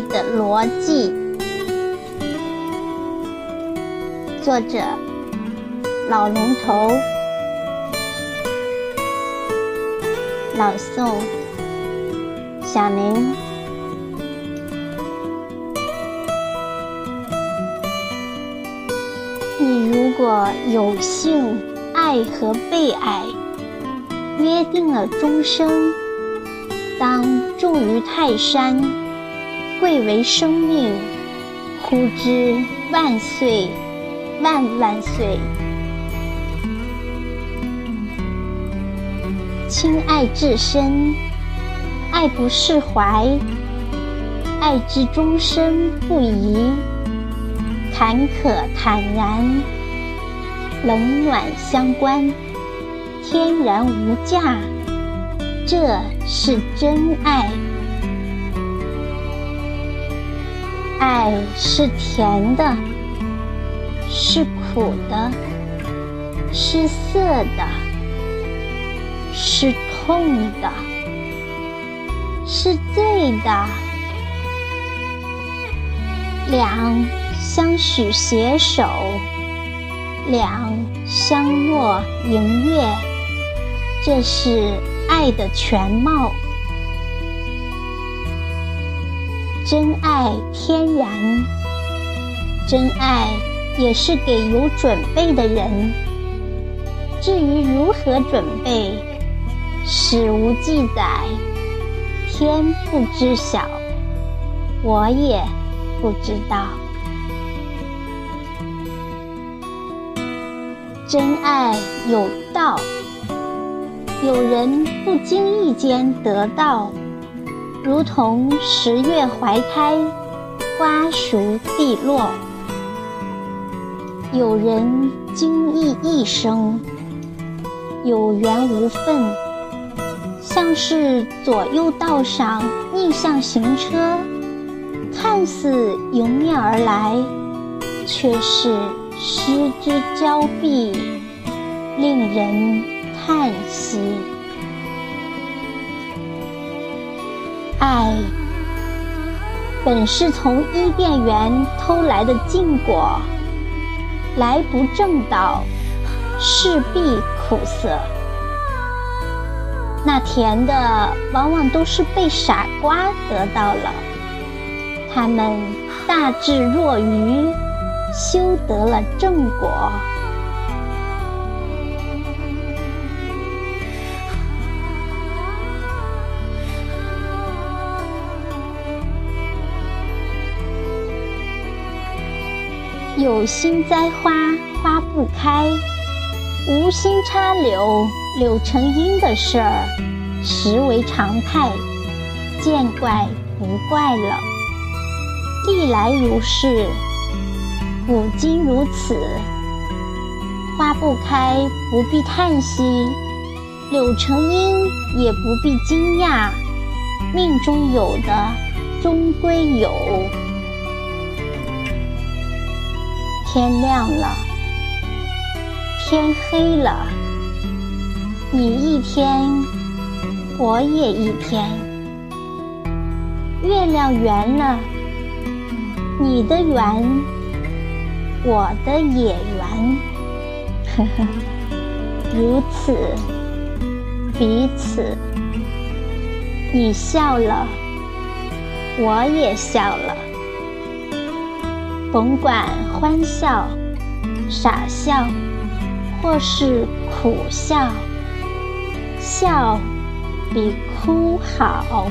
的逻辑。作者：老龙头，朗诵：小明。你如果有幸爱和被爱，约定了终生。当重于泰山，贵为生命，呼之万岁万万岁！亲爱至深，爱不释怀，爱之终身不移，坎坷坦然，冷暖相关，天然无价。这是真爱，爱是甜的，是苦的，是涩的，是痛的，是醉的。两相许携手，两相诺迎月，这是。爱的全貌，真爱天然，真爱也是给有准备的人。至于如何准备，史无记载，天不知晓，我也不知道。真爱有道。有人不经意间得到，如同十月怀胎，花熟蒂落；有人经意一生，有缘无分，像是左右道上逆向行车，看似迎面而来，却是失之交臂，令人。叹息，爱本是从伊甸园偷来的禁果，来不正道，势必苦涩。那甜的，往往都是被傻瓜得到了，他们大智若愚，修得了正果。有心栽花花不开，无心插柳柳成荫的事儿，实为常态，见怪不怪了。历来如是，古今如此。花不开不必叹息，柳成荫也不必惊讶。命中有的，终归有。天亮了，天黑了，你一天，我也一天。月亮圆了，你的圆，我的也圆。呵呵，如此，彼此。你笑了，我也笑了。甭管欢笑、傻笑，或是苦笑，笑比哭好。